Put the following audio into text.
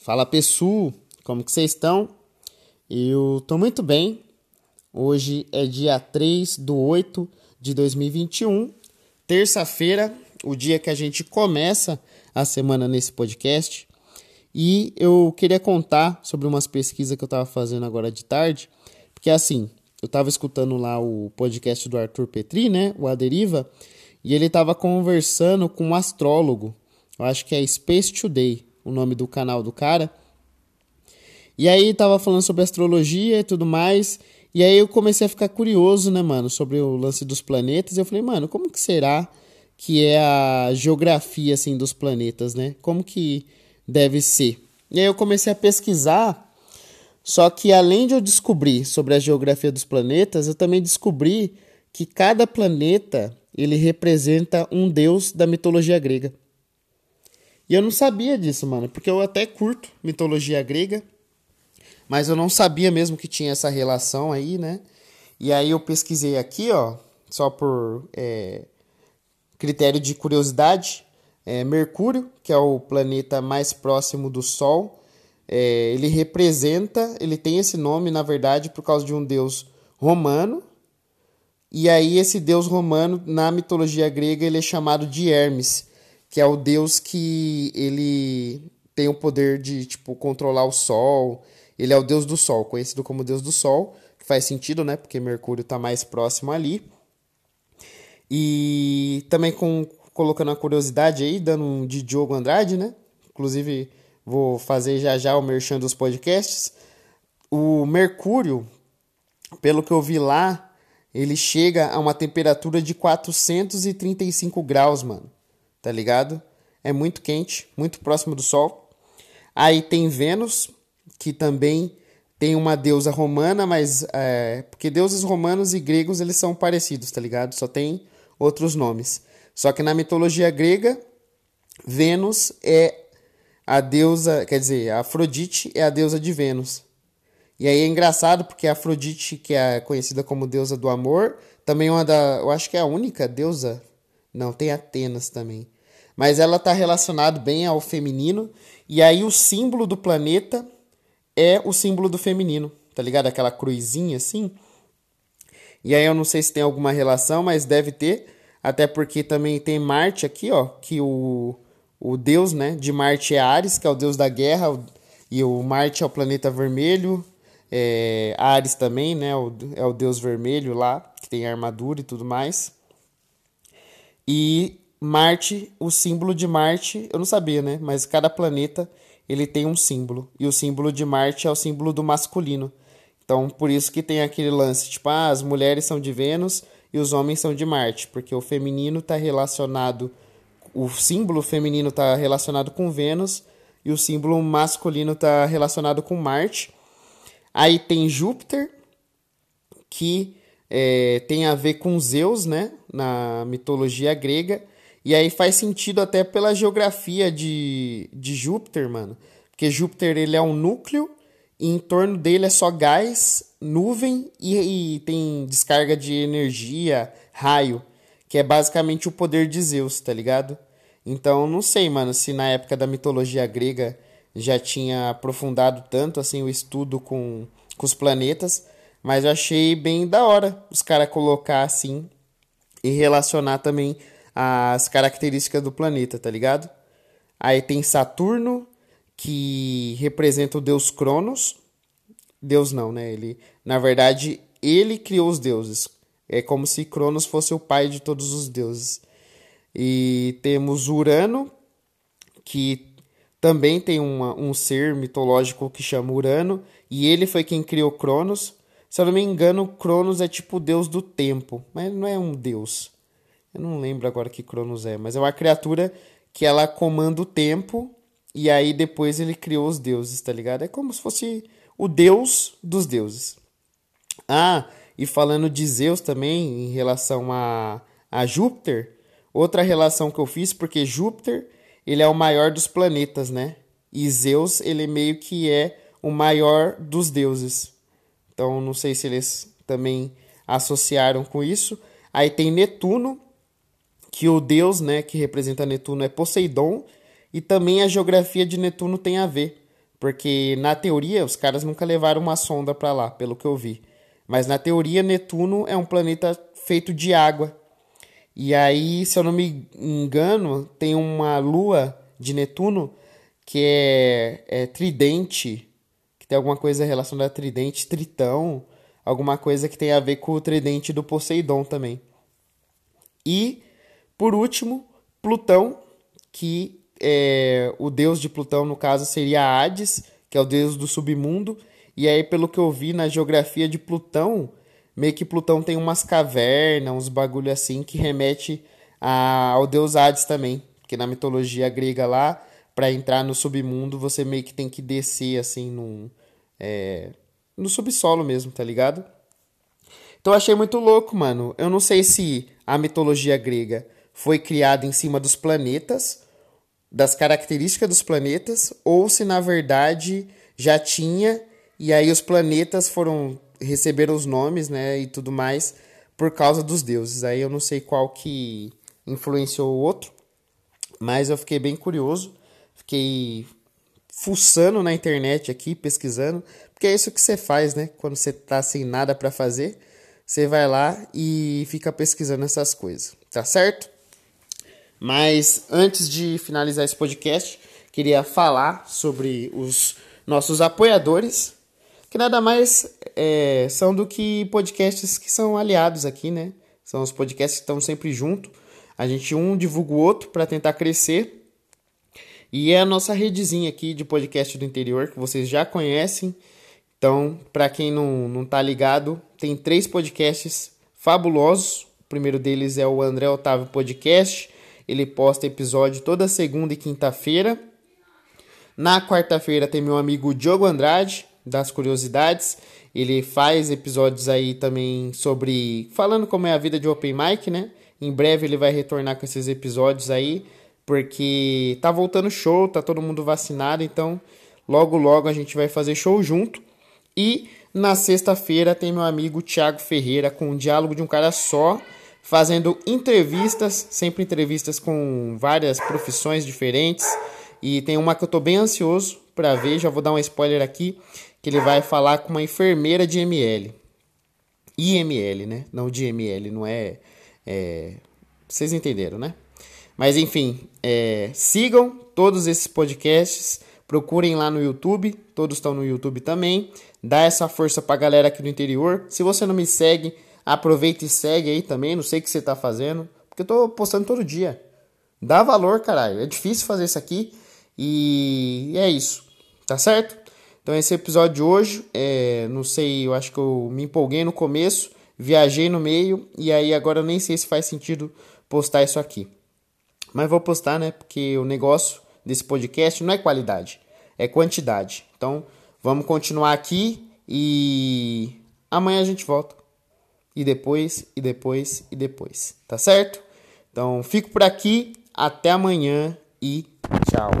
Fala pessoal, como que vocês estão? Eu tô muito bem. Hoje é dia 3 do 8 de 2021, terça-feira, o dia que a gente começa a semana nesse podcast. E eu queria contar sobre umas pesquisas que eu estava fazendo agora de tarde, porque assim, eu estava escutando lá o podcast do Arthur Petri, né, o A Deriva, e ele estava conversando com um astrólogo, eu acho que é Space Today, o nome do canal do cara. E aí tava falando sobre astrologia e tudo mais. E aí eu comecei a ficar curioso, né, mano, sobre o lance dos planetas. Eu falei, mano, como que será que é a geografia, assim, dos planetas, né? Como que deve ser? E aí eu comecei a pesquisar. Só que além de eu descobrir sobre a geografia dos planetas, eu também descobri que cada planeta ele representa um deus da mitologia grega. E eu não sabia disso, mano, porque eu até curto mitologia grega, mas eu não sabia mesmo que tinha essa relação aí, né? E aí eu pesquisei aqui, ó, só por é, critério de curiosidade, é, Mercúrio, que é o planeta mais próximo do Sol, é, ele representa, ele tem esse nome, na verdade, por causa de um deus romano, e aí esse deus romano, na mitologia grega, ele é chamado de Hermes, que é o deus que ele tem o poder de tipo controlar o sol. Ele é o deus do sol, conhecido como deus do sol, que faz sentido, né? Porque Mercúrio está mais próximo ali. E também com colocando a curiosidade aí, dando um de Diogo Andrade, né? Inclusive vou fazer já já o merchan dos podcasts. O Mercúrio, pelo que eu vi lá, ele chega a uma temperatura de 435 graus, mano tá ligado? É muito quente, muito próximo do Sol. Aí tem Vênus, que também tem uma deusa romana, mas é, porque deuses romanos e gregos eles são parecidos, tá ligado? Só tem outros nomes. Só que na mitologia grega, Vênus é a deusa, quer dizer, a Afrodite é a deusa de Vênus. E aí é engraçado porque a Afrodite, que é conhecida como deusa do amor, também é uma da, eu acho que é a única deusa não, tem Atenas também. Mas ela está relacionada bem ao feminino. E aí o símbolo do planeta é o símbolo do feminino. Tá ligado? Aquela cruzinha assim. E aí eu não sei se tem alguma relação, mas deve ter. Até porque também tem Marte aqui, ó. Que o, o deus né, de Marte é Ares, que é o deus da guerra. E o Marte é o planeta vermelho. É, Ares também, né? O, é o deus vermelho lá, que tem armadura e tudo mais. E Marte, o símbolo de Marte, eu não sabia, né? Mas cada planeta ele tem um símbolo. E o símbolo de Marte é o símbolo do masculino. Então, por isso que tem aquele lance, tipo, ah, as mulheres são de Vênus e os homens são de Marte, porque o feminino está relacionado, o símbolo feminino está relacionado com Vênus e o símbolo masculino está relacionado com Marte. Aí tem Júpiter, que é, tem a ver com Zeus, né? Na mitologia grega. E aí faz sentido até pela geografia de, de Júpiter, mano. Porque Júpiter ele é um núcleo e em torno dele é só gás, nuvem e, e tem descarga de energia, raio, que é basicamente o poder de Zeus, tá ligado? Então não sei, mano, se na época da mitologia grega já tinha aprofundado tanto assim o estudo com, com os planetas, mas eu achei bem da hora os caras colocar assim e relacionar também as características do planeta, tá ligado? Aí tem Saturno, que representa o deus Cronos. Deus não, né? Ele, na verdade, ele criou os deuses. É como se Cronos fosse o pai de todos os deuses. E temos Urano, que também tem uma, um ser mitológico que chama Urano, e ele foi quem criou Cronos. Se eu não me engano, Cronos é tipo o deus do tempo, mas não é um deus. Eu não lembro agora que Cronos é, mas é uma criatura que ela comanda o tempo e aí depois ele criou os deuses, tá ligado? É como se fosse o deus dos deuses. Ah, e falando de Zeus também em relação a, a Júpiter, outra relação que eu fiz, porque Júpiter ele é o maior dos planetas, né? E Zeus ele meio que é o maior dos deuses. Então não sei se eles também associaram com isso. Aí tem Netuno, que o deus, né, que representa Netuno é Poseidon, e também a geografia de Netuno tem a ver, Porque na teoria os caras nunca levaram uma sonda para lá, pelo que eu vi. Mas na teoria Netuno é um planeta feito de água. E aí, se eu não me engano, tem uma lua de Netuno que é, é tridente, que tem alguma coisa relacionada a tridente, tritão, alguma coisa que tem a ver com o tridente do Poseidon também. E, por último, Plutão, que é, o deus de Plutão, no caso, seria Hades, que é o deus do submundo. E aí, pelo que eu vi na geografia de Plutão, meio que Plutão tem umas cavernas, uns bagulho assim, que remete a, ao deus Hades também. Que na mitologia grega lá, para entrar no submundo, você meio que tem que descer assim num. É, no subsolo mesmo, tá ligado? Então eu achei muito louco, mano. Eu não sei se a mitologia grega foi criada em cima dos planetas, das características dos planetas, ou se na verdade já tinha e aí os planetas foram receberam os nomes, né, e tudo mais por causa dos deuses. Aí eu não sei qual que influenciou o outro, mas eu fiquei bem curioso. Fiquei fuçando na internet aqui, pesquisando, porque é isso que você faz, né? Quando você tá sem nada para fazer, você vai lá e fica pesquisando essas coisas, tá certo? Mas antes de finalizar esse podcast, queria falar sobre os nossos apoiadores, que nada mais é, são do que podcasts que são aliados aqui, né? São os podcasts que estão sempre junto. A gente um divulga o outro para tentar crescer e é a nossa redezinha aqui de podcast do interior, que vocês já conhecem. Então, para quem não, não tá ligado, tem três podcasts fabulosos. O primeiro deles é o André Otávio Podcast. Ele posta episódio toda segunda e quinta-feira. Na quarta-feira tem meu amigo Diogo Andrade, das Curiosidades. Ele faz episódios aí também sobre. falando como é a vida de Open Mic, né? Em breve ele vai retornar com esses episódios aí porque tá voltando show, tá todo mundo vacinado, então logo logo a gente vai fazer show junto. E na sexta-feira tem meu amigo Thiago Ferreira com um diálogo de um cara só, fazendo entrevistas, sempre entrevistas com várias profissões diferentes. E tem uma que eu tô bem ansioso para ver, já vou dar um spoiler aqui, que ele vai falar com uma enfermeira de ML. IML, né? Não de ML, não é, é... Vocês entenderam, né? Mas enfim, é, sigam todos esses podcasts, procurem lá no YouTube, todos estão no YouTube também. Dá essa força pra galera aqui do interior. Se você não me segue, aproveita e segue aí também. Não sei o que você tá fazendo, porque eu tô postando todo dia. Dá valor, caralho. É difícil fazer isso aqui e é isso, tá certo? Então esse episódio de hoje, é, não sei, eu acho que eu me empolguei no começo, viajei no meio e aí agora eu nem sei se faz sentido postar isso aqui. Mas vou postar, né? Porque o negócio desse podcast não é qualidade, é quantidade. Então, vamos continuar aqui e amanhã a gente volta. E depois, e depois, e depois. Tá certo? Então, fico por aqui. Até amanhã e tchau.